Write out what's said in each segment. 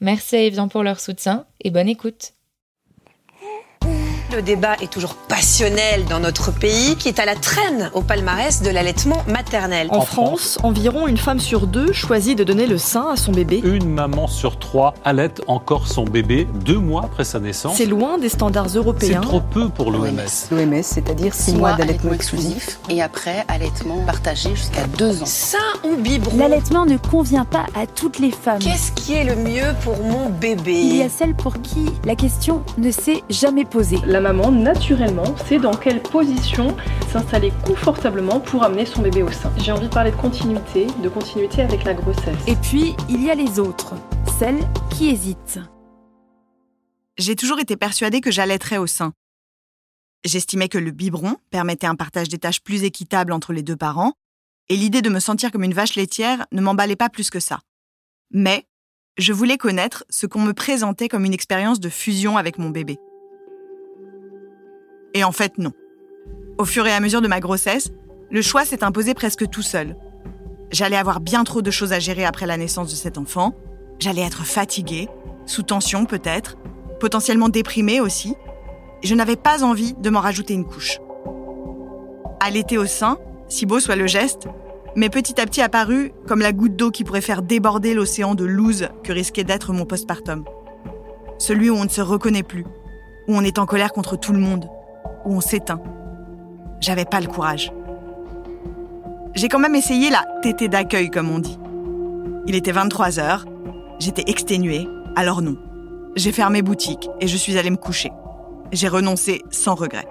Merci à Evian pour leur soutien et bonne écoute. Le débat est toujours passionnel dans notre pays, qui est à la traîne au palmarès de l'allaitement maternel. En France, environ une femme sur deux choisit de donner le sein à son bébé. Une maman sur trois allaite encore son bébé deux mois après sa naissance. C'est loin des standards C'est européens. trop peu pour l'OMS. L'OMS, c'est-à-dire 6 mois d'allaitement exclusif. et après allaitement partagé jusqu'à 2 ans. Sein ou biberon L'allaitement ne convient pas à toutes les femmes. Qu'est-ce qui est le mieux pour mon bébé? Il y a celles pour qui la question ne s'est jamais posée. La maman, naturellement, sait dans quelle position s'installer confortablement pour amener son bébé au sein. J'ai envie de parler de continuité, de continuité avec la grossesse. Et puis, il y a les autres, celles qui hésitent. J'ai toujours été persuadée que j'allaiterais au sein. J'estimais que le biberon permettait un partage des tâches plus équitable entre les deux parents, et l'idée de me sentir comme une vache laitière ne m'emballait pas plus que ça. Mais je voulais connaître ce qu'on me présentait comme une expérience de fusion avec mon bébé. Et en fait, non. Au fur et à mesure de ma grossesse, le choix s'est imposé presque tout seul. J'allais avoir bien trop de choses à gérer après la naissance de cet enfant. J'allais être fatiguée, sous tension peut-être, potentiellement déprimée aussi. Je n'avais pas envie de m'en rajouter une couche. Allaiter au sein, si beau soit le geste, m'est petit à petit apparu comme la goutte d'eau qui pourrait faire déborder l'océan de loose que risquait d'être mon postpartum. Celui où on ne se reconnaît plus, où on est en colère contre tout le monde, où on s'éteint. J'avais pas le courage. J'ai quand même essayé la tétée d'accueil, comme on dit. Il était 23 heures, j'étais exténuée, alors non. J'ai fermé boutique et je suis allée me coucher. J'ai renoncé sans regret.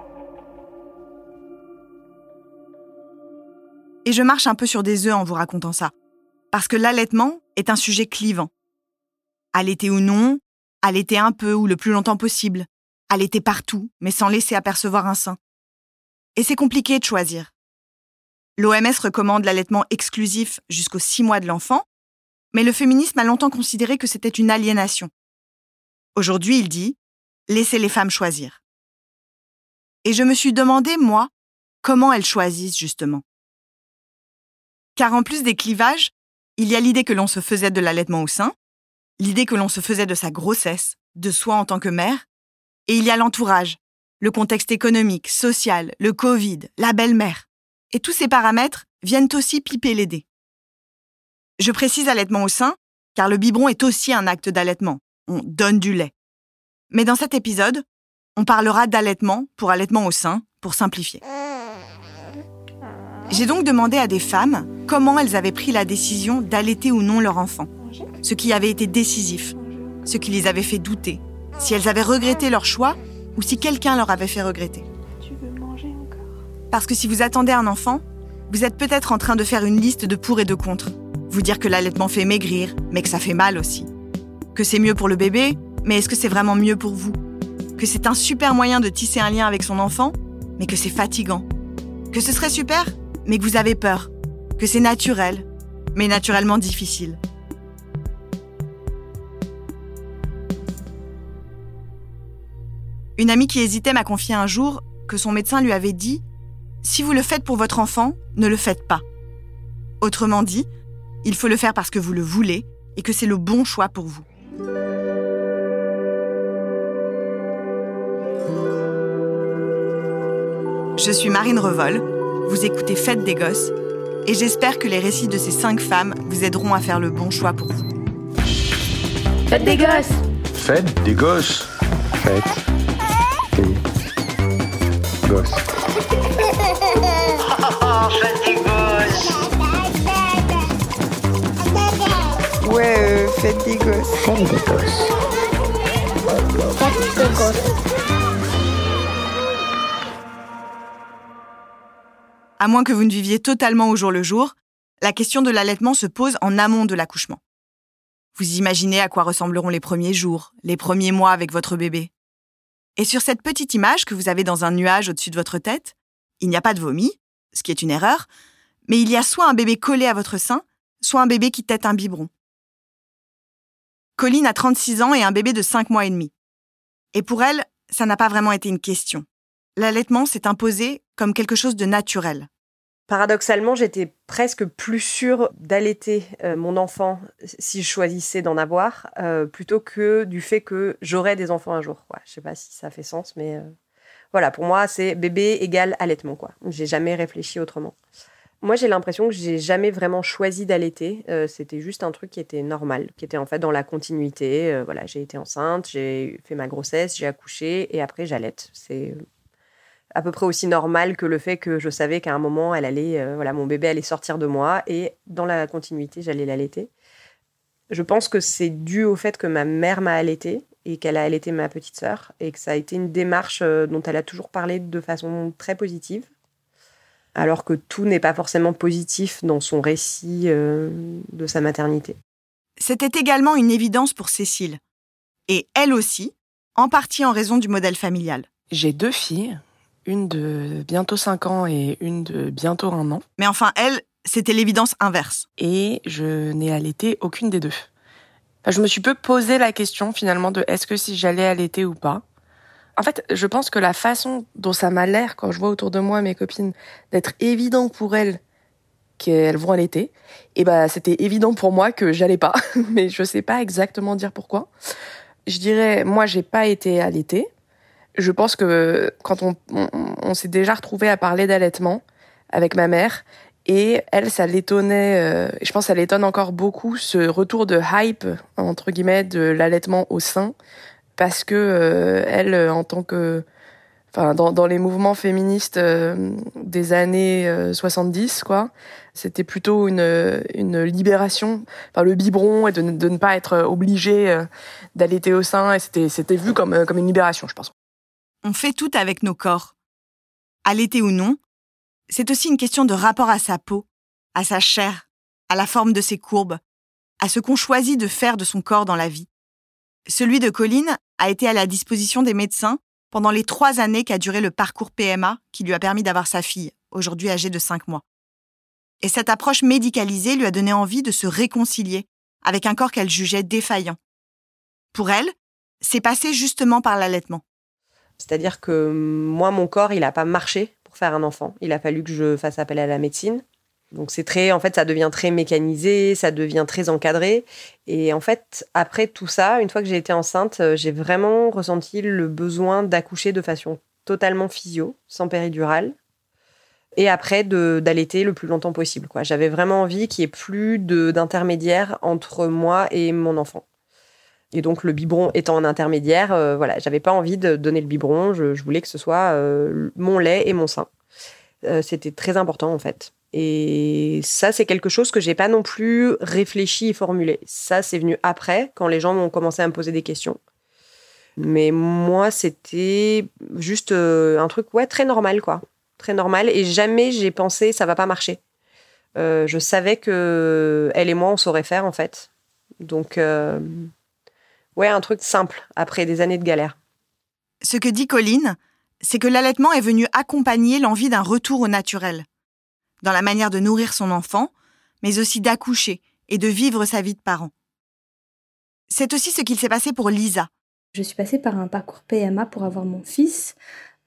Et je marche un peu sur des œufs en vous racontant ça. Parce que l'allaitement est un sujet clivant. Allaiter ou non, allaiter un peu ou le plus longtemps possible, allaiter partout, mais sans laisser apercevoir un sein. Et c'est compliqué de choisir. L'OMS recommande l'allaitement exclusif jusqu'aux 6 mois de l'enfant, mais le féminisme a longtemps considéré que c'était une aliénation. Aujourd'hui, il dit laissez les femmes choisir. Et je me suis demandé, moi, comment elles choisissent justement. Car en plus des clivages, il y a l'idée que l'on se faisait de l'allaitement au sein, l'idée que l'on se faisait de sa grossesse, de soi en tant que mère, et il y a l'entourage, le contexte économique, social, le Covid, la belle-mère. Et tous ces paramètres viennent aussi piper les dés. Je précise allaitement au sein, car le biberon est aussi un acte d'allaitement. On donne du lait. Mais dans cet épisode, on parlera d'allaitement pour allaitement au sein, pour simplifier. J'ai donc demandé à des femmes comment elles avaient pris la décision d'allaiter ou non leur enfant, ce qui avait été décisif, ce qui les avait fait douter, si elles avaient regretté leur choix ou si quelqu'un leur avait fait regretter. Parce que si vous attendez un enfant, vous êtes peut-être en train de faire une liste de pour et de contre. Vous dire que l'allaitement fait maigrir, mais que ça fait mal aussi. Que c'est mieux pour le bébé, mais est-ce que c'est vraiment mieux pour vous? Que c'est un super moyen de tisser un lien avec son enfant, mais que c'est fatigant. Que ce serait super, mais que vous avez peur. Que c'est naturel, mais naturellement difficile. Une amie qui hésitait m'a confié un jour que son médecin lui avait dit Si vous le faites pour votre enfant, ne le faites pas. Autrement dit, il faut le faire parce que vous le voulez et que c'est le bon choix pour vous. Je suis Marine Revol, vous écoutez Fête des Gosses, et j'espère que les récits de ces cinq femmes vous aideront à faire le bon choix pour vous. Faites des gosses Faites des gosses. Faites des gosses. Ouais, euh, faites des gosses. Faites des gosses. À moins que vous ne viviez totalement au jour le jour, la question de l'allaitement se pose en amont de l'accouchement. Vous imaginez à quoi ressembleront les premiers jours, les premiers mois avec votre bébé. Et sur cette petite image que vous avez dans un nuage au-dessus de votre tête, il n'y a pas de vomi, ce qui est une erreur, mais il y a soit un bébé collé à votre sein, soit un bébé qui tète un biberon. Colline a 36 ans et un bébé de 5 mois et demi. Et pour elle, ça n'a pas vraiment été une question. L'allaitement s'est imposé comme quelque chose de naturel. Paradoxalement, j'étais presque plus sûre d'allaiter euh, mon enfant si je choisissais d'en avoir, euh, plutôt que du fait que j'aurais des enfants un jour. Quoi. Je sais pas si ça fait sens, mais euh, voilà, pour moi, c'est bébé égale allaitement. Quoi. J'ai jamais réfléchi autrement. Moi, j'ai l'impression que j'ai jamais vraiment choisi d'allaiter. C'était juste un truc qui était normal, qui était en fait dans la continuité. voilà, j'ai été enceinte, j'ai fait ma grossesse, j'ai accouché et après j'allaite. C'est à peu près aussi normal que le fait que je savais qu'à un moment, elle allait, euh, voilà, mon bébé allait sortir de moi et dans la continuité, j'allais l'allaiter. Je pense que c'est dû au fait que ma mère m'a allaité et qu'elle a allaité ma petite sœur et que ça a été une démarche euh, dont elle a toujours parlé de façon très positive. Alors que tout n'est pas forcément positif dans son récit euh, de sa maternité. C'était également une évidence pour Cécile. Et elle aussi, en partie en raison du modèle familial. J'ai deux filles une de bientôt 5 ans et une de bientôt un an. Mais enfin, elle, c'était l'évidence inverse. Et je n'ai allaité aucune des deux. je me suis peu posé la question finalement de est-ce que si j'allais allaiter ou pas. En fait, je pense que la façon dont ça m'a l'air quand je vois autour de moi mes copines d'être évident pour elles qu'elles vont allaiter, et eh ben c'était évident pour moi que j'allais pas, mais je sais pas exactement dire pourquoi. Je dirais moi j'ai pas été allaitée je pense que quand on, on, s'est déjà retrouvé à parler d'allaitement avec ma mère, et elle, ça l'étonnait, euh, je pense que ça l'étonne encore beaucoup, ce retour de hype, entre guillemets, de l'allaitement au sein, parce que euh, elle, en tant que... Enfin, dans, dans les mouvements féministes euh, des années 70, quoi, c'était plutôt une, une libération, enfin, le biberon et de, de ne pas être obligé d'allaiter au sein, et c'était, c'était vu comme, comme une libération, je pense. On fait tout avec nos corps. Allaiter ou non, c'est aussi une question de rapport à sa peau, à sa chair, à la forme de ses courbes, à ce qu'on choisit de faire de son corps dans la vie. Celui de Colline a été à la disposition des médecins pendant les trois années qu'a duré le parcours PMA qui lui a permis d'avoir sa fille, aujourd'hui âgée de cinq mois. Et cette approche médicalisée lui a donné envie de se réconcilier avec un corps qu'elle jugeait défaillant. Pour elle, c'est passé justement par l'allaitement. C'est-à-dire que moi, mon corps, il n'a pas marché pour faire un enfant. Il a fallu que je fasse appel à la médecine. Donc c'est très, en fait, ça devient très mécanisé, ça devient très encadré. Et en fait, après tout ça, une fois que j'ai été enceinte, euh, j'ai vraiment ressenti le besoin d'accoucher de façon totalement physio, sans péridurale. Et après, d'allaiter le plus longtemps possible. J'avais vraiment envie qu'il n'y ait plus d'intermédiaire entre moi et mon enfant. Et donc le biberon étant un intermédiaire, euh, voilà, j'avais pas envie de donner le biberon, je, voulais que ce soit euh, mon lait et mon sein. Euh, c'était très important en fait. Et ça, c'est quelque chose que j'ai pas non plus réfléchi et formulé. Ça, c'est venu après, quand les gens ont commencé à me poser des questions. Mais moi, c'était juste un truc ouais très normal quoi, très normal. Et jamais j'ai pensé ça va pas marcher. je savais que elle et moi on saurait faire en fait. Donc Ouais, un truc simple après des années de galère. Ce que dit Colline, c'est que l'allaitement est venu accompagner l'envie d'un retour au naturel, dans la manière de nourrir son enfant, mais aussi d'accoucher et de vivre sa vie de parent. C'est aussi ce qu'il s'est passé pour Lisa. Je suis passée par un parcours PMA pour avoir mon fils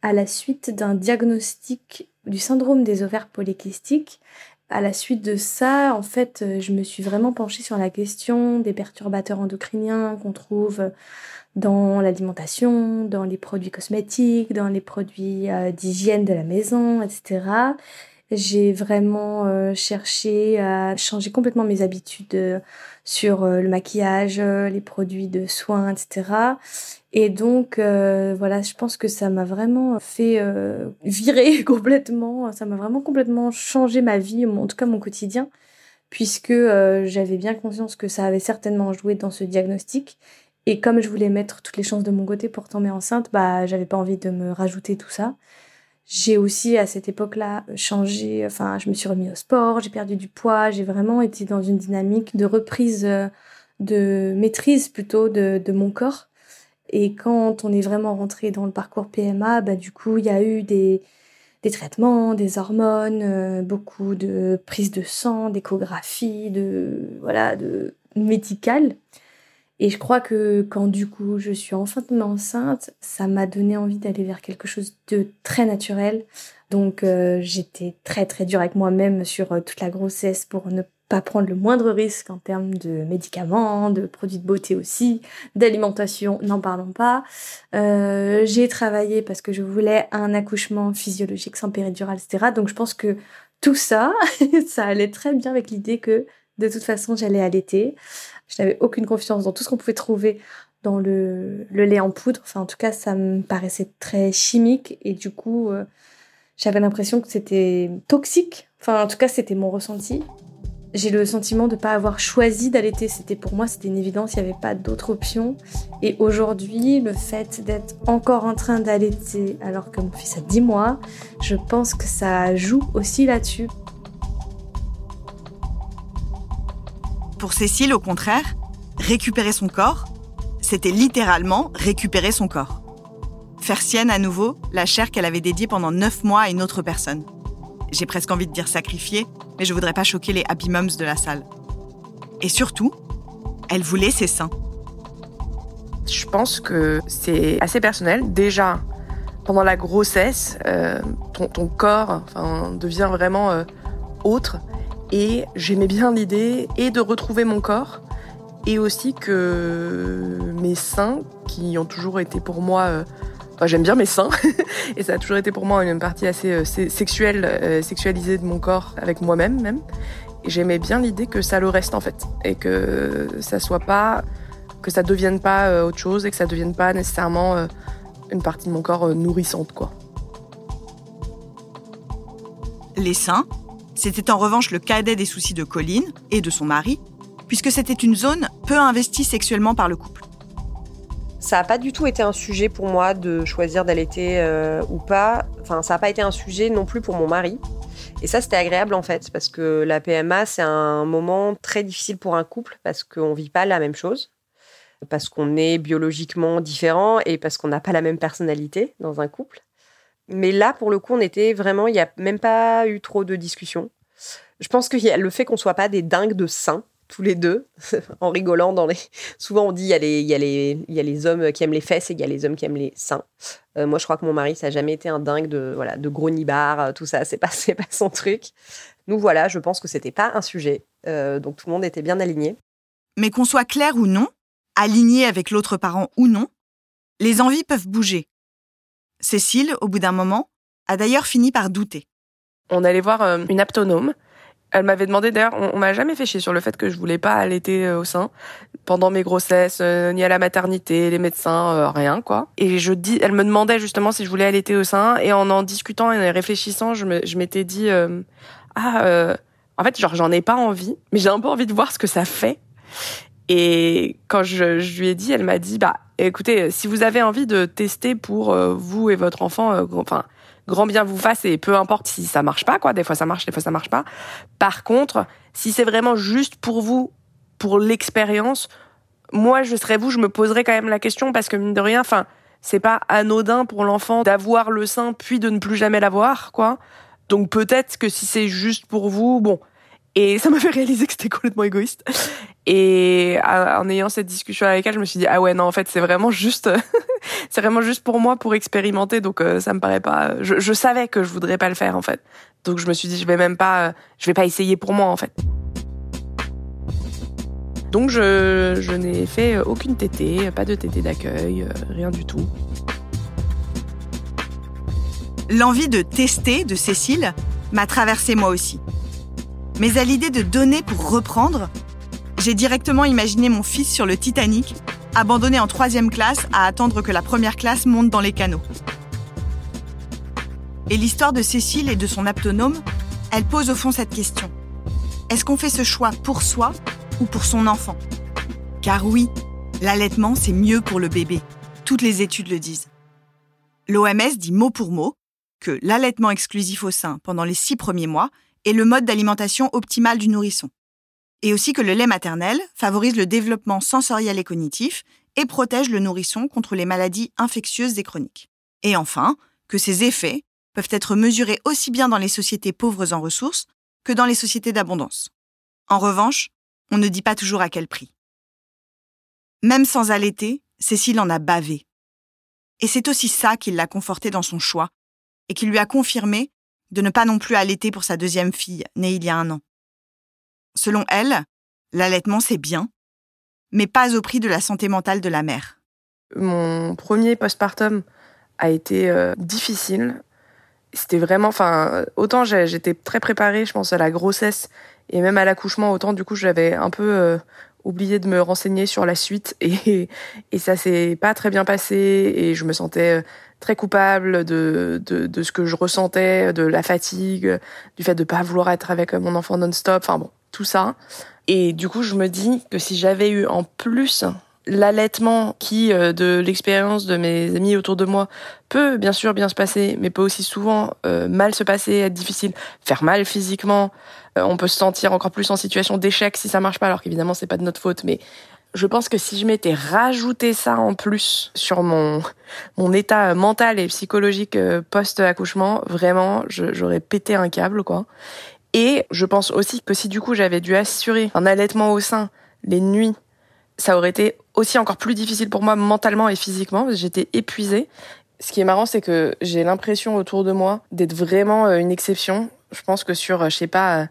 à la suite d'un diagnostic du syndrome des ovaires polykystiques à la suite de ça, en fait, euh, je me suis vraiment penchée sur la question des perturbateurs endocriniens qu'on trouve dans l'alimentation, dans les produits cosmétiques, dans les produits euh, d'hygiène de la maison, etc. J'ai vraiment euh, cherché à changer complètement mes habitudes sur le maquillage, les produits de soins, etc. Et donc, euh, voilà, je pense que ça m'a vraiment fait euh, virer complètement, ça m'a vraiment complètement changé ma vie, en tout cas mon quotidien, puisque euh, j'avais bien conscience que ça avait certainement joué dans ce diagnostic. Et comme je voulais mettre toutes les chances de mon côté pour tomber enceinte, bah, j'avais pas envie de me rajouter tout ça. J'ai aussi, à cette époque-là, changé, enfin, je me suis remis au sport, j'ai perdu du poids, j'ai vraiment été dans une dynamique de reprise de maîtrise plutôt de, de, mon corps. Et quand on est vraiment rentré dans le parcours PMA, bah, du coup, il y a eu des, des traitements, des hormones, euh, beaucoup de prises de sang, d'échographie, de voilà, de médical. Et je crois que quand du coup je suis enfin enceinte, ça m'a donné envie d'aller vers quelque chose de très naturel. Donc euh, j'étais très très dure avec moi-même sur euh, toute la grossesse pour ne pas prendre le moindre risque en termes de médicaments, de produits de beauté aussi, d'alimentation, n'en parlons pas. Euh, j'ai travaillé parce que je voulais un accouchement physiologique sans péridurale, etc. Donc je pense que tout ça, ça allait très bien avec l'idée que de toute façon j'allais allaiter. Je n'avais aucune confiance dans tout ce qu'on pouvait trouver dans le, le, lait en poudre. Enfin en tout cas ça me paraissait très chimique et du coup euh, j'avais l'impression que c'était toxique. Enfin en tout cas c'était mon ressenti j'ai le sentiment de ne pas avoir choisi d'allaiter. C'était pour moi, c'était une évidence, il n'y avait pas d'autre option. Et aujourd'hui, le fait d'être encore en train d'allaiter alors que mon fils a 10 mois, je pense que ça joue aussi là-dessus. Pour Cécile, au contraire, récupérer son corps, c'était littéralement récupérer son corps. Faire sienne à nouveau la chair qu'elle avait dédiée pendant 9 mois à une autre personne. J'ai presque envie de dire sacrifier, mais je voudrais pas choquer les happy moms de la salle. Et surtout, elle voulait ses seins. Je pense que c'est assez personnel. Déjà, pendant la grossesse, euh, ton, corps devient vraiment euh, autre. Et j'aimais bien l'idée et de retrouver mon corps et aussi que mes seins, qui ont toujours été pour moi euh, j'aime bien mes seins et ça a toujours été pour moi une partie assez euh, sexuelle, euh, sexualisée de mon corps avec moi-même même. Et j'aimais bien l'idée que ça le reste en fait et que ça soit pas, que ça devienne pas autre chose et que ça devienne pas nécessairement une partie de mon corps nourrissante quoi. Les seins, c'était en revanche le cadet des soucis de Colline et de son mari, puisque c'était une zone peu investie sexuellement par le couple. Ça n'a pas du tout été un sujet pour moi de choisir d'allaiter euh, ou pas. Enfin, ça n'a pas été un sujet non plus pour mon mari. Et ça, c'était agréable en fait, parce que la PMA, c'est un moment très difficile pour un couple, parce qu'on ne vit pas la même chose, parce qu'on est biologiquement différent et parce qu'on n'a pas la même personnalité dans un couple. Mais là, pour le coup, on était vraiment, il n'y a même pas eu trop de discussions. Je pense a le fait qu'on soit pas des dingues de saints tous les deux, en rigolant. Dans les... Souvent, on dit il y, a les, y y a les hommes qui aiment les fesses et il y a les hommes qui aiment les seins. Euh, moi, je crois que mon mari, ça n'a jamais été un dingue de, voilà, de gros nibards, euh, tout ça. C'est pas, pas son truc. Nous, voilà, je pense que c'était pas un sujet. Euh, donc, tout le monde était bien aligné. Mais qu'on soit clair ou non, aligné avec l'autre parent ou non, les envies peuvent bouger. Cécile, au bout d'un moment, a d'ailleurs fini par douter. On allait voir une aptonome elle m'avait demandé d'ailleurs, on, m'a jamais fait chier sur le fait que je voulais pas allaiter euh, au sein pendant mes grossesses, euh, ni à la maternité, les médecins, euh, rien quoi. Et je dis, elle me demandait justement si je voulais allaiter au sein, et en en discutant et en réfléchissant, je m'étais dit ah en fait genre j'en ai pas envie, mais j'ai un peu envie de voir ce que ça fait. Et quand je lui ai dit, elle m'a dit bah écoutez, si vous avez envie de tester pour vous et votre enfant, enfin grand bien vous fasse et peu importe si ça marche pas, quoi. Des fois ça marche, des fois ça marche pas. Par contre, si c'est vraiment juste pour vous, pour l'expérience, moi je serais vous, je me poserais quand même la question parce que mine de rien, enfin, c'est pas anodin pour l'enfant d'avoir le sein puis de ne plus jamais l'avoir, quoi. Donc peut-être que si c'est juste pour vous, bon, et ça m'a fait réaliser que c'était complètement égoïste. Et en ayant cette discussion avec elle, je me suis dit ah ouais non en fait c'est vraiment juste c'est vraiment juste pour moi pour expérimenter donc euh, ça me paraît pas je, savais que je voudrais pas le faire en fait. Donc je me suis dit je vais même pas je vais pas essayer pour moi en fait. Donc je, n'ai fait aucune tétée, pas de tétée d'accueil, euh, rien du tout. L'envie de tester de Cécile m'a traversé moi aussi. Mais à l'idée de donner pour reprendre, j'ai directement imaginé mon fils sur le Titanic, abandonné en troisième classe à attendre que la première classe monte dans les canaux. Et l'histoire de Cécile et de son aptonome, elle pose au fond cette question. Est-ce qu'on fait ce choix pour soi ou pour son enfant? Car oui, l'allaitement, c'est mieux pour le bébé. Toutes les études le disent. L'OMS dit mot pour mot que l'allaitement exclusif au sein pendant les six premiers mois est le mode d'alimentation optimal du nourrisson. Et aussi que le lait maternel favorise le développement sensoriel et cognitif et protège le nourrisson contre les maladies infectieuses et chroniques. Et enfin, que ces effets peuvent être mesurés aussi bien dans les sociétés pauvres en ressources que dans les sociétés d'abondance. En revanche, on ne dit pas toujours à quel prix. Même sans allaiter, Cécile en a bavé. Et c'est aussi ça qui l'a conforté dans son choix et qui lui a confirmé de ne pas non plus allaiter pour sa deuxième fille, née il y a un an. Selon elle, l'allaitement c'est bien, mais pas au prix de la santé mentale de la mère. Mon premier postpartum a été euh, difficile. C'était vraiment, enfin, autant j'étais très préparée, je pense, à la grossesse et même à l'accouchement, autant du coup j'avais un peu euh, oublié de me renseigner sur la suite. Et, et ça s'est pas très bien passé. Et je me sentais euh, très coupable de, de, de ce que je ressentais, de la fatigue, du fait de pas vouloir être avec mon enfant non-stop, enfin bon, tout ça. Et du coup, je me dis que si j'avais eu en plus l'allaitement qui, euh, de l'expérience de mes amis autour de moi, peut bien sûr bien se passer, mais peut aussi souvent euh, mal se passer, être difficile, faire mal physiquement. Euh, on peut se sentir encore plus en situation d'échec si ça marche pas, alors qu'évidemment c'est pas de notre faute, mais je pense que si je m'étais rajouté ça en plus sur mon mon état mental et psychologique post accouchement, vraiment, j'aurais pété un câble quoi. Et je pense aussi que si du coup j'avais dû assurer un allaitement au sein les nuits ça aurait été aussi encore plus difficile pour moi mentalement et physiquement. J'étais épuisée. Ce qui est marrant, c'est que j'ai l'impression autour de moi d'être vraiment euh, une exception. Je pense que sur, euh, je sais pas, euh,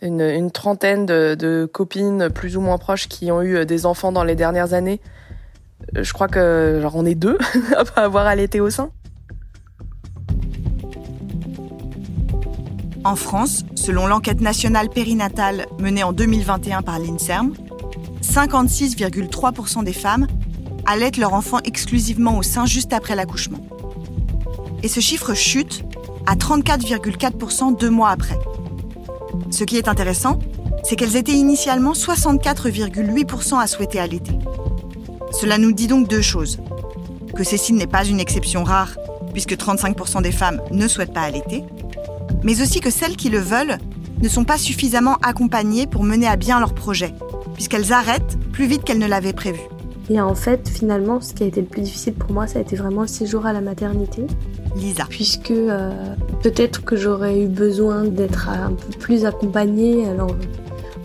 une, trentaine de, de, copines plus ou moins proches qui ont eu des enfants dans les dernières années, je crois que genre on est deux à avoir allaité au sein. En France, selon l'enquête nationale périnatale menée en 2021 par l'INSERM, 56,3% des femmes allaitent leur enfant exclusivement au sein juste après l'accouchement. Et ce chiffre chute à 34,4% deux mois après. Ce qui est intéressant, c'est qu'elles étaient initialement 64,8% à souhaiter allaiter. Cela nous dit donc deux choses. Que Cécile n'est pas une exception rare, puisque 35% des femmes ne souhaitent pas allaiter, mais aussi que celles qui le veulent ne sont pas suffisamment accompagnées pour mener à bien leur projet, puisqu'elles arrêtent plus vite qu'elles ne l'avaient prévu. Et en fait, finalement, ce qui a été le plus difficile pour moi, ça a été vraiment le séjour à la maternité. Lisa. Puisque euh, peut-être que j'aurais eu besoin d'être un peu plus accompagnée. Alors,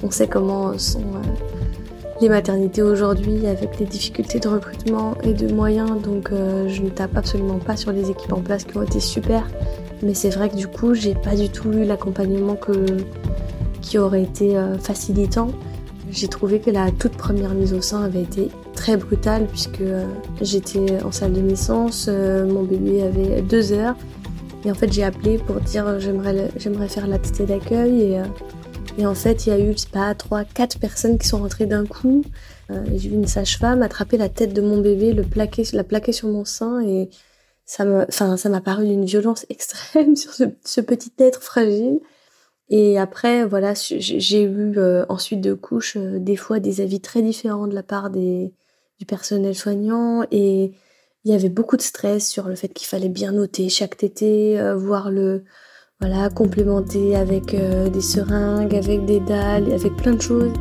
on sait comment sont euh, les maternités aujourd'hui avec les difficultés de recrutement et de moyens. Donc, euh, je ne tape absolument pas sur les équipes en place qui ont été super. Mais c'est vrai que du coup, j'ai pas du tout eu l'accompagnement qui aurait été facilitant. J'ai trouvé que la toute première mise au sein avait été très brutale puisque euh, j'étais en salle de naissance, euh, mon bébé avait deux heures et en fait j'ai appelé pour dire euh, j'aimerais j'aimerais faire la tétée d'accueil et, et en fait il y a eu pas trois quatre personnes qui sont rentrées d'un coup. j'ai vu une sage-femme attraper la tête de mon bébé, le plaquer, la plaquer sur mon sein et ça m'a enfin ça m'a paru d'une violence extrême sur ce petit être fragile. Et après, voilà, j'ai eu euh, ensuite de couches euh, des fois des avis très différents de la part des, du personnel soignant et il y avait beaucoup de stress sur le fait qu'il fallait bien noter chaque tété, euh, voir le voilà complémenter avec des seringues, avec des dalles, avec plein de choses.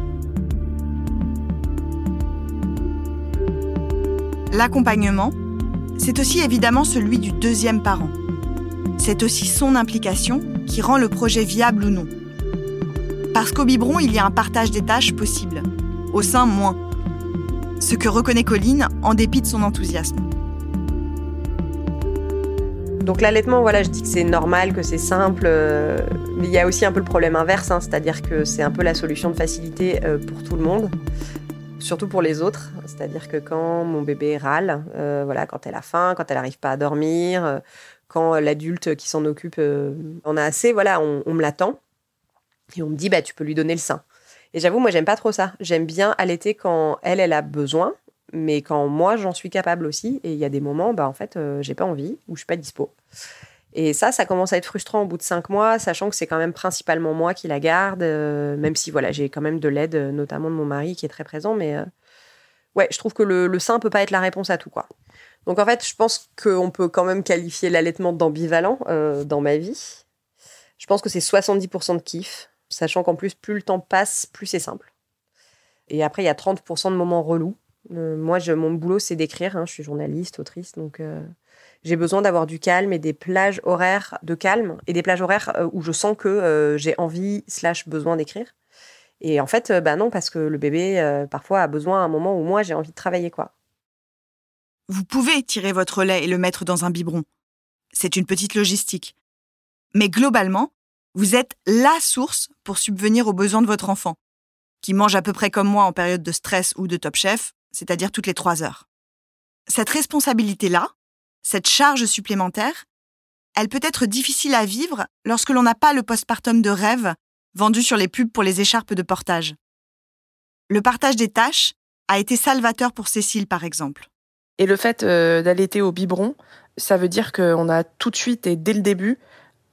L'accompagnement, c'est aussi évidemment celui du deuxième parent. C'est aussi son implication qui rend le projet viable ou non. Parce qu'au biberon, il y a un partage des tâches possible. Au sein, moins. Ce que reconnaît Colline en dépit de son enthousiasme. Donc l'allaitement, voilà, je dis que c'est normal, que c'est simple, euh, mais il y a aussi un peu le problème inverse, hein, c'est-à-dire que c'est un peu la solution de facilité euh, pour tout le monde, surtout pour les autres. C'est-à-dire que quand mon bébé râle, euh, voilà, quand elle a faim, quand elle n'arrive pas à dormir, quand l'adulte qui s'en occupe en a assez, voilà, on, me l'attend et on me dit bah tu peux lui donner le sein. Et j'avoue moi j'aime pas trop ça. J'aime bien allaiter quand elle elle a besoin, mais quand moi j'en suis capable aussi. Et il y a des moments bah en fait euh, j'ai pas envie ou je suis pas dispo. Et ça, ça commence à être frustrant au bout de cinq mois, sachant que c'est quand même principalement moi qui la garde, euh, même si voilà j'ai quand même de l'aide, notamment de mon mari qui est très présent, mais euh, ouais, je trouve que le, le sein peut pas être la réponse à tout quoi. Donc en fait, je pense qu'on peut quand même qualifier l'allaitement d'ambivalent euh, dans ma vie. Je pense que c'est 70% de kiff, sachant qu'en plus, plus le temps passe, plus c'est simple. Et après, il y a 30% de moments relous. moi, je, mon boulot, c'est d'écrire. Hein. Je suis journaliste, autrice, donc j'ai besoin d'avoir du calme et des plages horaires de calme et des plages horaires où je sens que j'ai envie slash besoin d'écrire. Et en fait, bah non, parce que le bébé, parfois, a besoin à un moment où moi, j'ai envie de travailler, quoi. Vous pouvez tirer votre lait et le mettre dans un biberon. C'est une petite logistique. Mais globalement, vous êtes la source pour subvenir aux besoins de votre enfant, qui mange à peu près comme moi en période de stress ou de top chef, c'est-à-dire toutes les trois heures. Cette responsabilité-là, cette charge supplémentaire, elle peut être difficile à vivre lorsque l'on n'a pas le postpartum de rêve vendu sur les pubs pour les écharpes de portage. Le partage des tâches a été salvateur pour Cécile, par exemple. Et le fait euh, d'allaiter au biberon, ça veut dire qu'on a tout de suite et dès le début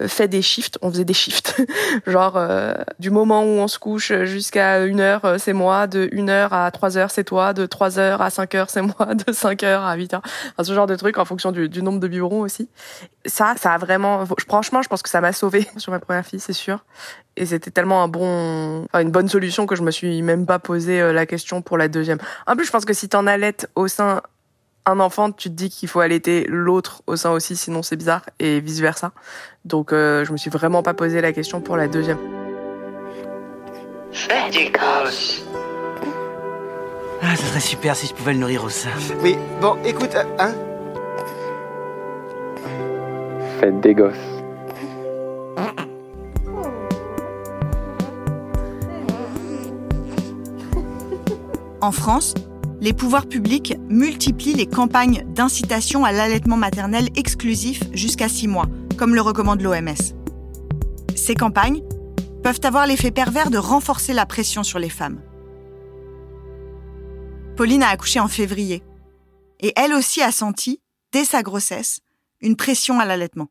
fait des shifts, on faisait des shifts. Genre euh, du moment où on se couche jusqu'à une heure, euh, c'est moi, de une heure à trois heures, c'est toi, de trois heures à cinq heures, c'est moi, de cinq heures à huit heures. Enfin, ce genre de truc en fonction du, du, nombre de biberons aussi. Ça, ça a vraiment, franchement, je pense que ça m'a sauvé sur ma première fille, c'est sûr. Et c'était tellement un bon, enfin, une bonne solution que je me suis même pas posé euh, la question pour la deuxième. En plus, je pense que si t'en allaites au sein un enfant, tu te dis qu'il faut allaiter l'autre au sein aussi, sinon c'est bizarre, et vice versa. Donc euh, je me suis vraiment pas posé la question pour la deuxième. Fais des gosses. Ah, ça serait super si je pouvais le nourrir au sein. Oui, bon, écoute, hein? Faites des gosses. En France, les pouvoirs publics multiplient les campagnes d'incitation à l'allaitement maternel exclusif jusqu'à 6 mois, comme le recommande l'OMS. Ces campagnes peuvent avoir l'effet pervers de renforcer la pression sur les femmes. Pauline a accouché en février, et elle aussi a senti, dès sa grossesse, une pression à l'allaitement.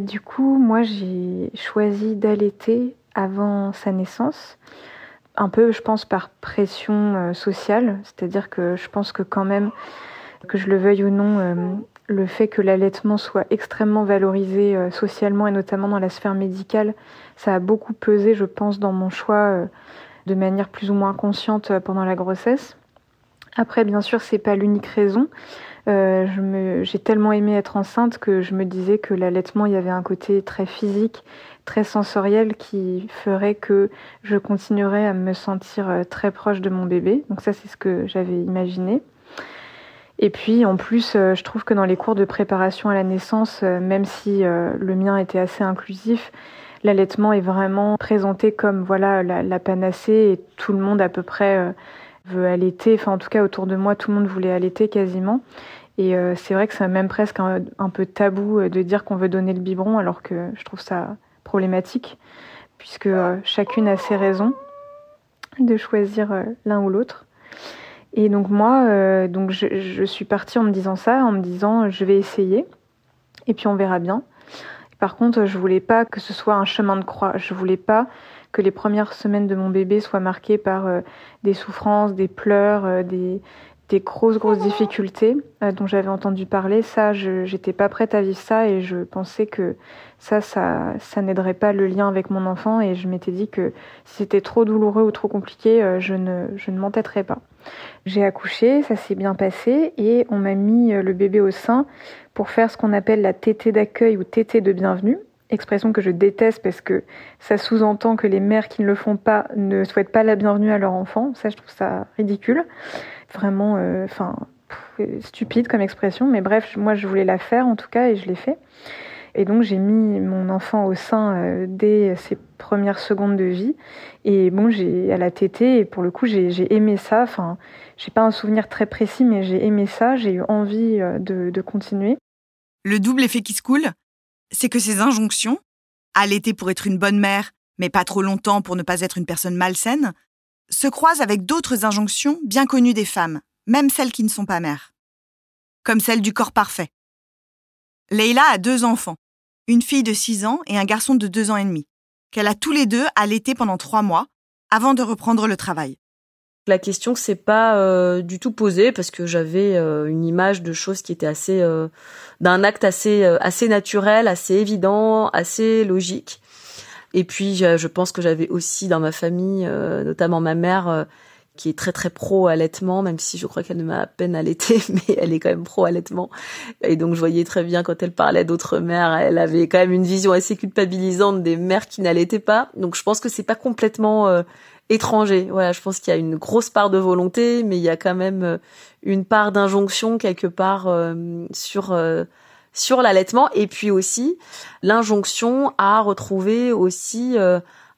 Du coup, moi j'ai choisi d'allaiter avant sa naissance un peu, je pense, par pression euh, sociale. C'est-à-dire que je pense que quand même, que je le veuille ou non, euh, le fait que l'allaitement soit extrêmement valorisé euh, socialement et notamment dans la sphère médicale, ça a beaucoup pesé, je pense, dans mon choix de manière plus ou moins consciente pendant la grossesse. Après, bien sûr, c'est pas l'unique raison. J'ai tellement aimé être enceinte que je me disais que l'allaitement, il y avait un côté très physique très sensoriel qui ferait que je continuerais à me sentir euh, très proche de mon bébé. Donc ça, c'est ce que j'avais imaginé. Et puis en plus, euh, je trouve que dans les cours de préparation à la naissance, euh, même si le mien était assez inclusif, l'allaitement est vraiment présenté comme voilà la, panacée et tout le monde à peu près veut allaiter. Enfin, en tout cas, autour de moi, tout le monde voulait allaiter quasiment. Et c'est vrai que c'est même presque un, peu tabou de dire qu'on veut donner le biberon, alors que je trouve ça problématique, puisque euh, chacune a ses raisons de choisir euh, l'un ou l'autre. Et donc moi, euh, donc je, suis partie en me disant ça, en me disant je vais essayer, et puis on verra bien. Par contre, je voulais pas que ce soit un chemin de croix. Je voulais pas que les premières semaines de mon bébé soient marquées par des souffrances, des pleurs, des, des grosses, grosses difficultés euh, dont j'avais entendu parler. Ça, je n'étais pas prête à vivre ça et je pensais que ça, ça, ça n'aiderait pas le lien avec mon enfant et je m'étais dit que si c'était trop douloureux ou trop compliqué, euh, je ne, je ne m'entêterais pas. J'ai accouché, ça s'est bien passé et on m'a mis euh, le bébé au sein pour faire ce qu'on appelle la tétée d'accueil ou tétée de bienvenue expression que je déteste parce que ça sous-entend que les mères qui ne le font pas ne souhaitent pas la bienvenue à leur enfant. Ça, je trouve ça ridicule vraiment, euh, enfin, stupide comme expression, mais bref, moi je voulais la faire en tout cas et je l'ai fait. Et donc j'ai mis mon enfant au sein euh, dès ses premières secondes de vie. Et bon, j'ai à la tétée et pour le coup j'ai aimé ça. Enfin, j'ai pas un souvenir très précis, mais j'ai aimé ça. J'ai eu envie euh, de, de continuer. Le double effet qui se coule, c'est que ces injonctions, allaiter pour être une bonne mère, mais pas trop longtemps pour ne pas être une personne malsaine, se croise avec d'autres injonctions bien connues des femmes, même celles qui ne sont pas mères, comme celle du corps parfait. Leila a deux enfants, une fille de 6 ans et un garçon de 2 ans et demi, qu'elle a tous les deux allaité pendant trois mois avant de reprendre le travail. La question s'est pas euh, du tout posée parce que j'avais euh, une image de choses qui était assez euh, d'un acte assez assez naturel, assez évident, assez logique. Et puis, je pense que j'avais aussi dans ma famille, notamment ma mère, qui est très très pro allaitement, même si je crois qu'elle ne m'a à peine allaité, mais elle est quand même pro allaitement. Et donc je voyais très bien quand elle parlait d'autres mères, elle avait quand même une vision assez culpabilisante des mères qui n'allaitaient pas. Donc je pense que c'est pas complètement étranger. Voilà, je pense qu'il y a une grosse part de volonté, mais il y a quand même euh, une part d'injonction quelque part euh, sur sur l'allaitement. Et puis aussi l'injonction à retrouver aussi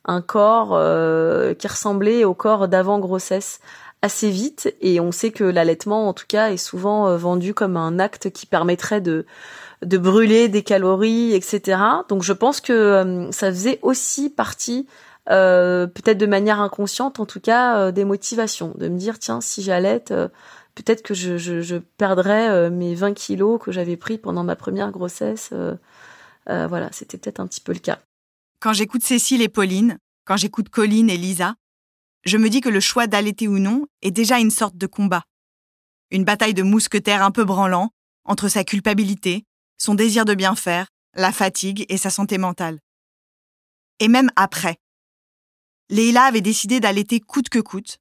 un corps euh, qui ressemblait au corps d'avant grossesse assez vite. Et on sait que l'allaitement en tout cas est souvent euh, vendu comme un acte qui permettrait de de brûler des calories etc donc je pense que euh, ça faisait aussi partie peut-être de manière inconsciente en tout cas des motivations de me dire tiens si j'allaite peut-être que je, je, je perdrais mes 20 kilos que j'avais pris pendant ma première grossesse voilà c'était peut-être un petit peu le cas quand j'écoute Cécile et Pauline, quand j'écoute Colline et Lisa, je me dis que le choix d'allaiter ou non est déjà une sorte de combat. Une bataille de mousquetaires un peu branlant entre sa culpabilité, son désir de bien faire, la fatigue et sa santé mentale. Et même après. Leila avait décidé d'allaiter coûte que coûte,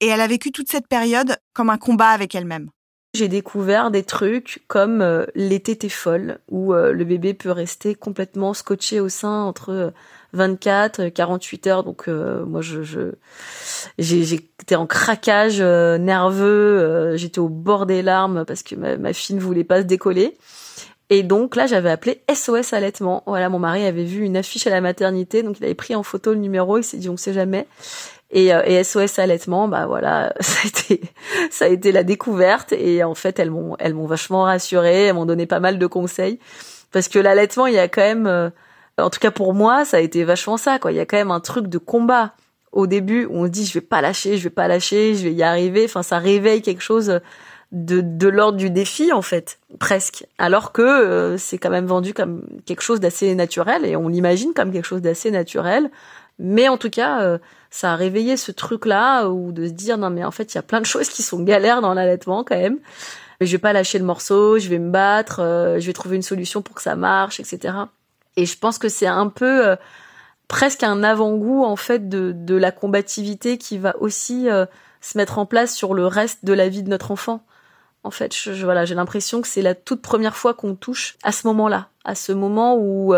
et elle a vécu toute cette période comme un combat avec elle-même. J'ai découvert des trucs comme euh, les tétés folles, où euh, le bébé peut rester complètement scotché au sein entre 24, euh, 48 heures. Donc moi, je, je j'étais en craquage nerveux, j'étais au bord des larmes parce que ma, ma fille ne voulait pas se décoller. Et donc là, j'avais appelé SOS allaitement. Voilà, mon mari avait vu une affiche à la maternité, donc il avait pris en photo le numéro. Il s'est dit, on sait jamais. Et, euh, et SOS allaitement, bah voilà, ça a été ça a été la découverte et en fait elles m'ont elles m'ont vachement rassurée, elles m'ont donné pas mal de conseils parce que l'allaitement il y a quand même, euh, en tout cas pour moi ça a été vachement ça quoi. Il y a quand même un truc de combat au début où on se dit je vais pas lâcher, je vais pas lâcher, je vais y arriver. Enfin ça réveille quelque chose de, de l'ordre du défi en fait presque alors que euh, c'est quand même vendu comme quelque chose d'assez naturel et on l'imagine comme quelque chose d'assez naturel mais en tout cas ça a réveillé ce truc-là ou de se dire non mais en fait il y a plein de choses qui sont galères dans l'allaitement quand même. Mais je vais pas lâcher le morceau, je vais me battre, euh, je vais trouver une solution pour que ça marche, etc. Et je pense que c'est un peu euh, presque un avant-goût en fait de, de la combativité qui va aussi euh, se mettre en place sur le reste de la vie de notre enfant. En fait, je, voilà, j'ai l'impression que c'est la toute première fois qu'on touche à ce moment-là, à ce moment où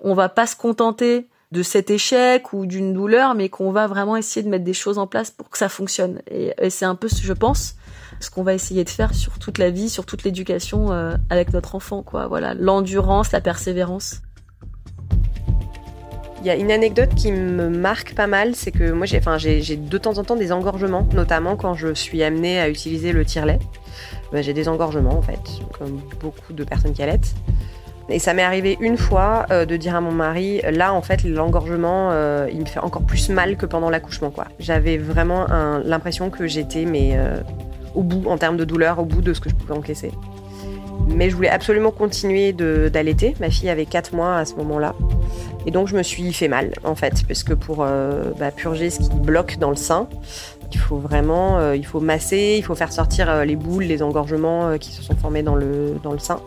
on va pas se contenter de cet échec ou d'une douleur, mais qu'on va vraiment essayer de mettre des choses en place pour que ça fonctionne. Et, c'est un peu, je pense, ce qu'on va essayer de faire sur toute la vie, sur toute l'éducation euh, avec notre enfant, quoi. Voilà, l'endurance, la persévérance. Il y a une anecdote qui me marque pas mal, c'est que moi j'ai, enfin, j'ai, de temps en temps des engorgements, notamment quand je suis amenée à utiliser le tire-lait. Ben, j'ai des engorgements en fait, comme beaucoup de personnes qui allaitent. Et ça m'est arrivé une fois euh, de dire à mon mari, là en fait l'engorgement, euh, il me fait encore plus mal que pendant l'accouchement. J'avais vraiment l'impression que j'étais mais euh, au bout en termes de douleur, au bout de ce que je pouvais encaisser. Mais je voulais absolument continuer d'allaiter. Ma fille avait 4 mois à ce moment-là. Et donc je me suis fait mal en fait, parce que pour bah, purger ce qui bloque dans le sein, il faut vraiment, il faut masser, il faut faire sortir les boules, les engorgements qui se sont formés dans le, dans le sein.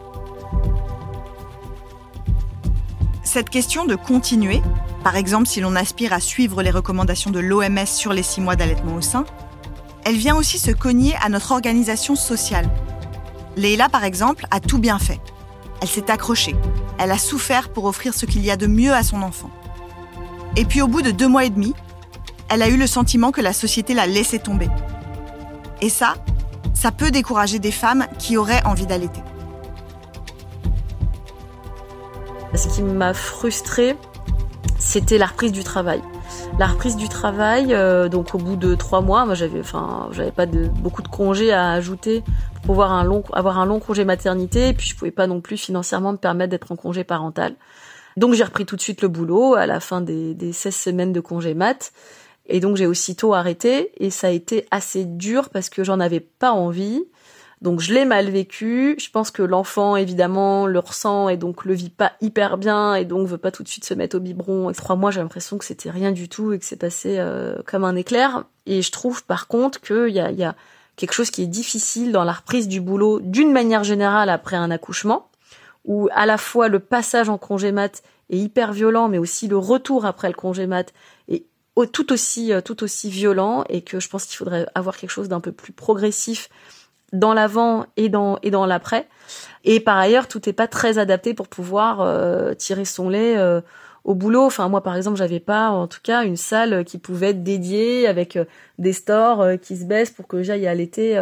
Cette question de continuer, par exemple si l'on aspire à suivre les recommandations de l'OMS sur les six mois d'allaitement au sein, elle vient aussi se cogner à notre organisation sociale. Leila, par exemple, a tout bien fait. Elle s'est accrochée. Elle a souffert pour offrir ce qu'il y a de mieux à son enfant. Et puis au bout de deux mois et demi, elle a eu le sentiment que la société l'a laissé tomber. Et ça, ça peut décourager des femmes qui auraient envie d'allaiter. Ce qui m'a frustrée, c'était la reprise du travail. La reprise du travail, euh, donc au bout de trois mois, moi j'avais, pas beaucoup de congés à ajouter un long, avoir un long congé maternité, et puis je pouvais pas non plus financièrement me permettre d'être en congé parental. Donc j'ai repris tout de suite le boulot à la fin des, des 16 semaines de congé mat. Et donc j'ai aussitôt arrêté et ça a été assez dur parce que j'en avais pas envie. Donc je l'ai mal vécu. Je pense que l'enfant évidemment le ressent et donc le vit pas hyper bien et donc veut pas tout de suite se mettre au biberon. Et trois mois, j'ai l'impression que c'était rien du tout et que c'est passé euh, comme un éclair. Et je trouve par contre qu'il y a, y a quelque chose qui est difficile dans la reprise du boulot d'une manière générale après un accouchement, où à la fois le passage en congé mat est hyper violent, mais aussi le retour après le congé mat est tout aussi tout aussi violent et que je pense qu'il faudrait avoir quelque chose d'un peu plus progressif dans l'avant et dans et dans l'après. Et par ailleurs, tout n'est pas très adapté pour pouvoir euh, tirer son lait euh, au boulot. Enfin, moi, par exemple, j'avais pas, en tout cas, une salle qui pouvait être dédiée avec euh, des stores qui se baissent pour que j'aille allaiter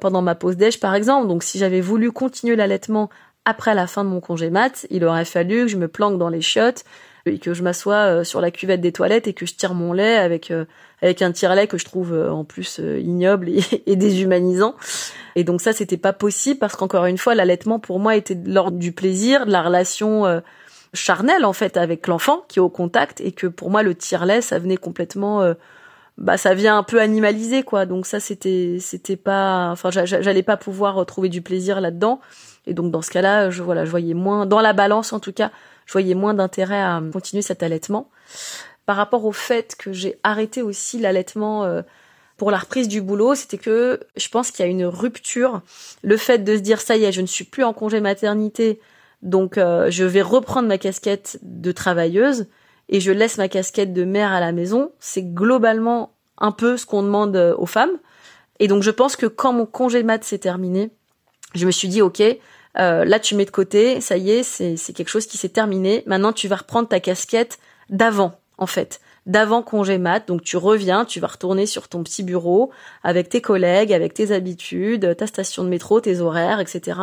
pendant ma pause déj, par exemple. Donc, si j'avais voulu continuer l'allaitement après la fin de mon congé mat, il aurait fallu que je me planque dans les chiottes et que je m'assois sur la cuvette des toilettes et que je tire mon lait avec avec un tire-lait que je trouve en plus ignoble et déshumanisant. Et donc ça, c'était pas possible parce qu'encore une fois, l'allaitement pour moi était de l'ordre du plaisir, de la relation euh, charnelle en fait avec l'enfant qui est au contact et que pour moi le tire-lait, ça venait complètement euh, bah ça vient un peu animaliser quoi. Donc ça c'était c'était pas enfin j'allais pas pouvoir trouver du plaisir là-dedans. Et donc dans ce cas-là, je voilà, je voyais moins dans la balance en tout cas, je voyais moins d'intérêt à continuer cet allaitement. Par rapport au fait que j'ai arrêté aussi l'allaitement euh, pour la reprise du boulot, c'était que je pense qu'il y a une rupture. Le fait de se dire ça y est, je ne suis plus en congé maternité, donc euh, je vais reprendre ma casquette de travailleuse et je laisse ma casquette de mère à la maison, c'est globalement un peu ce qu'on demande euh, aux femmes. Et donc je pense que quand mon congé mat s'est terminé, je me suis dit ok, euh, là tu mets de côté, ça y est, c'est quelque chose qui s'est terminé. Maintenant tu vas reprendre ta casquette d'avant en fait d'avant congé mat. Donc tu reviens, tu vas retourner sur ton petit bureau avec tes collègues, avec tes habitudes, ta station de métro, tes horaires, etc.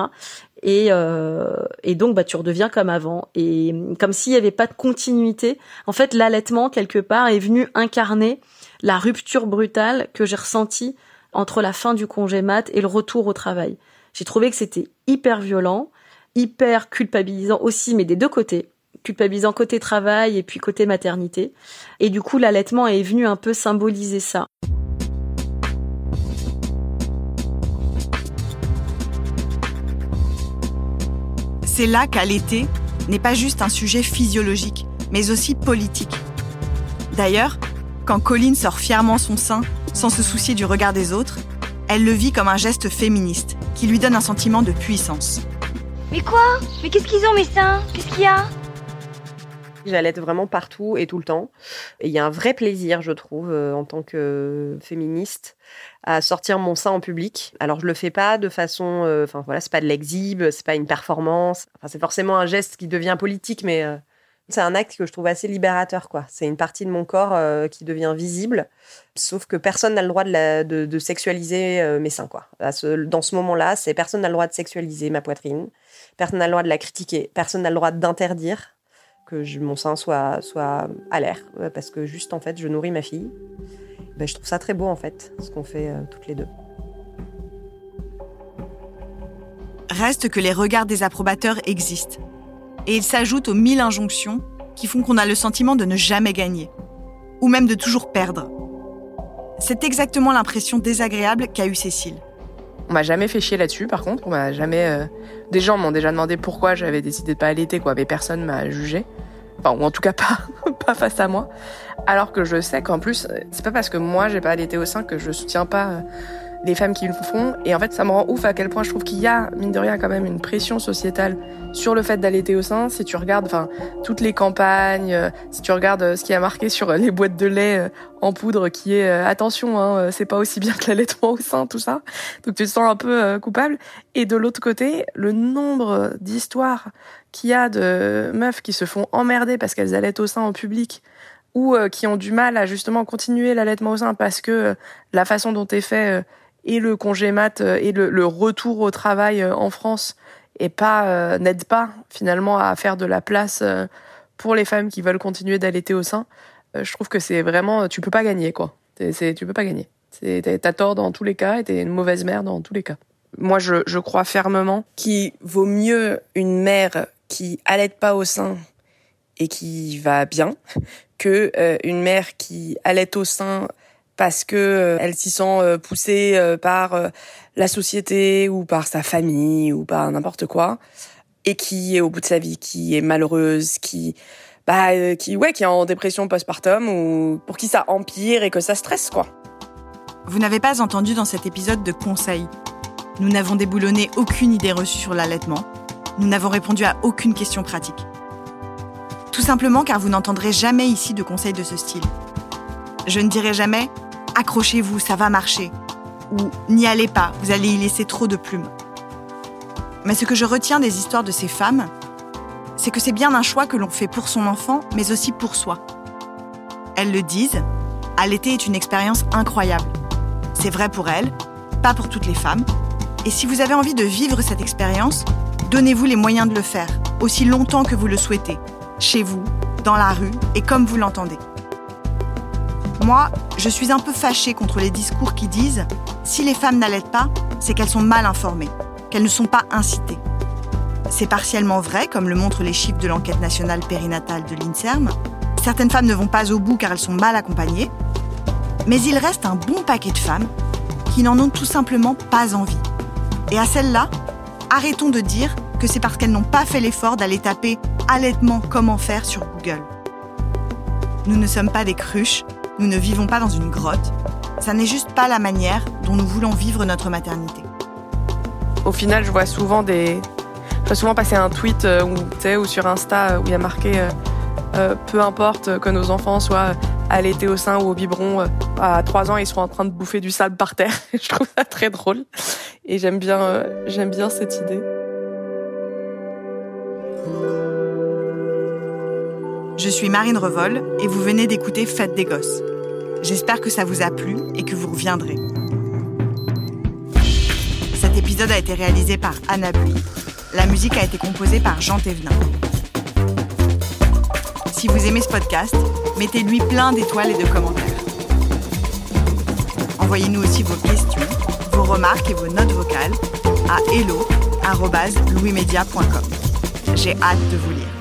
Et, euh, et donc bah tu redeviens comme avant et comme s'il n'y avait pas de continuité. En fait, l'allaitement quelque part est venu incarner la rupture brutale que j'ai ressentie entre la fin du congé mat et le retour au travail. J'ai trouvé que c'était hyper violent, hyper culpabilisant aussi, mais des deux côtés culpabilisant côté travail et puis côté maternité. Et du coup, l'allaitement est venu un peu symboliser ça. C'est là qu'allaiter n'est pas juste un sujet physiologique, mais aussi politique. D'ailleurs, quand Colline sort fièrement son sein, sans se soucier du regard des autres, elle le vit comme un geste féministe, qui lui donne un sentiment de puissance. Mais quoi? Mais qu'est-ce qu'ils ont mes seins? Qu'est-ce qu'il y a? J'allaite vraiment partout et tout le temps. Et il y a un vrai plaisir, je trouve, euh, en tant que féministe, à sortir mon sein en public. Alors je le fais pas de façon, euh, enfin voilà, c'est pas de l'exhibe, c'est pas une performance. Enfin c'est forcément un geste qui devient politique, mais euh, c'est un acte que je trouve assez libérateur, quoi. C'est une partie de mon corps qui devient visible. Sauf que personne n'a le droit de, sexualiser mes seins, quoi. dans ce moment-là, c'est personne n'a le droit de sexualiser ma poitrine. Personne n'a le droit de la critiquer. Personne n'a le droit d'interdire que mon sein soit, à l'air, euh, parce que juste en fait, je nourris ma fille. Ben, je trouve ça très beau en fait, ce qu'on fait euh, toutes les deux. Reste que les regards des approbateurs existent. Et ils s'ajoutent aux mille injonctions qui font qu'on a le sentiment de ne jamais gagner, ou même de toujours perdre. C'est exactement l'impression désagréable qu'a eue Cécile. On m'a jamais fait chier là-dessus, par contre. On m'a jamais. Euh, des gens m'ont déjà demandé pourquoi j'avais décidé de pas allaiter, quoi, mais personne m'a jugé. Enfin, ou en tout cas pas, pas face à moi. Alors que je sais qu'en plus, c'est pas parce que moi j'ai pas allaité au sein que je soutiens pas euh, les femmes qui le font. Et en fait, ça me rend ouf à quel point je trouve qu'il y a, mine de rien, quand même une pression sociétale sur le fait d'allaiter au sein. Si tu regardes, enfin, toutes les campagnes, euh, si tu regardes euh, ce qui a marqué sur les boîtes de lait en poudre, qui est attention, hein, c'est pas aussi bien que l'allaitement au sein, tout ça. Donc tu te sens un peu coupable. Et de l'autre côté, le nombre d'histoires qu'il y a de meufs qui se font emmerder parce qu'elles allaitent au sein en public ou qui ont du mal à justement continuer l'allaitement au sein parce que la façon dont est fait et le congé mat euh, et le, retour au travail euh, en France pas euh, n'aide pas finalement à faire de la place pour les femmes qui veulent continuer d'allaiter au sein. je trouve que c'est vraiment tu peux pas gagner quoi. C'est tu peux pas gagner. T'as tort dans tous les cas et t'es une mauvaise mère dans tous les cas. Moi, je, crois fermement qu'il vaut mieux une mère qui allaite pas au sein et qui va bien que une mère qui allaite au sein parce que euh, elle s'y sent euh, poussée euh, par la société ou par sa famille ou par n'importe quoi et qui est au bout de sa vie, qui est malheureuse, qui bah qui ouais, qui est en dépression postpartum ou pour qui ça empire et que ça stresse quoi. Vous n'avez pas entendu dans cet épisode de conseils. Nous n'avons déboulonné aucune idée reçue sur l'allaitement. Nous n'avons répondu à aucune question pratique. Tout simplement car vous n'entendrez jamais ici de conseils de ce style. Je ne dirai jamais accrochez-vous, ça va marcher ou n'y allez pas, vous allez y laisser trop de plumes. Mais ce que je retiens des histoires de ces femmes, c'est que c'est bien un choix que l'on fait pour son enfant, mais aussi pour soi. Elles le disent, allaiter est une expérience incroyable. C'est vrai pour elles, pas pour toutes les femmes. Et si vous avez envie de vivre cette expérience, donnez-vous les moyens de le faire, aussi longtemps que vous le souhaitez, chez vous, dans la rue et comme vous l'entendez. Moi, je suis un peu fâchée contre les discours qui disent si les femmes n'allaitent pas, c'est qu'elles sont mal informées, qu'elles ne sont pas incitées. C'est partiellement vrai, comme le montrent les chiffres de l'enquête nationale périnatale de l'INSERM. Certaines femmes ne vont pas au bout car elles sont mal accompagnées. Mais il reste un bon paquet de femmes qui n'en ont tout simplement pas envie. Et à celles-là, arrêtons de dire que c'est parce qu'elles n'ont pas fait l'effort d'aller taper allaitement comment faire sur Google. Nous ne sommes pas des cruches, nous ne vivons pas dans une grotte. Ça n'est juste pas la manière dont nous voulons vivre notre maternité. Au final, je vois souvent des. Je vois souvent passer un tweet euh, ou, sur Insta euh, où il y a marqué euh, peu importe que nos enfants soient allaités au sein ou au biberon, à 3 ans, ils seront en train de bouffer du sable par terre. je trouve ça très drôle. Et j'aime bien, j'aime bien cette idée. Je suis Marine Revol et vous venez d'écouter Fête des Gosses. J'espère que ça vous a plu et que vous reviendrez. Cet épisode a été réalisé par Anna Bui. La musique a été composée par Jean Thévenin. Si vous aimez ce podcast, mettez-lui plein d'étoiles et de commentaires. Envoyez-nous aussi vos questions, vos remarques et vos notes vocales à hello.louismedia.com. J'ai hâte de vous lire.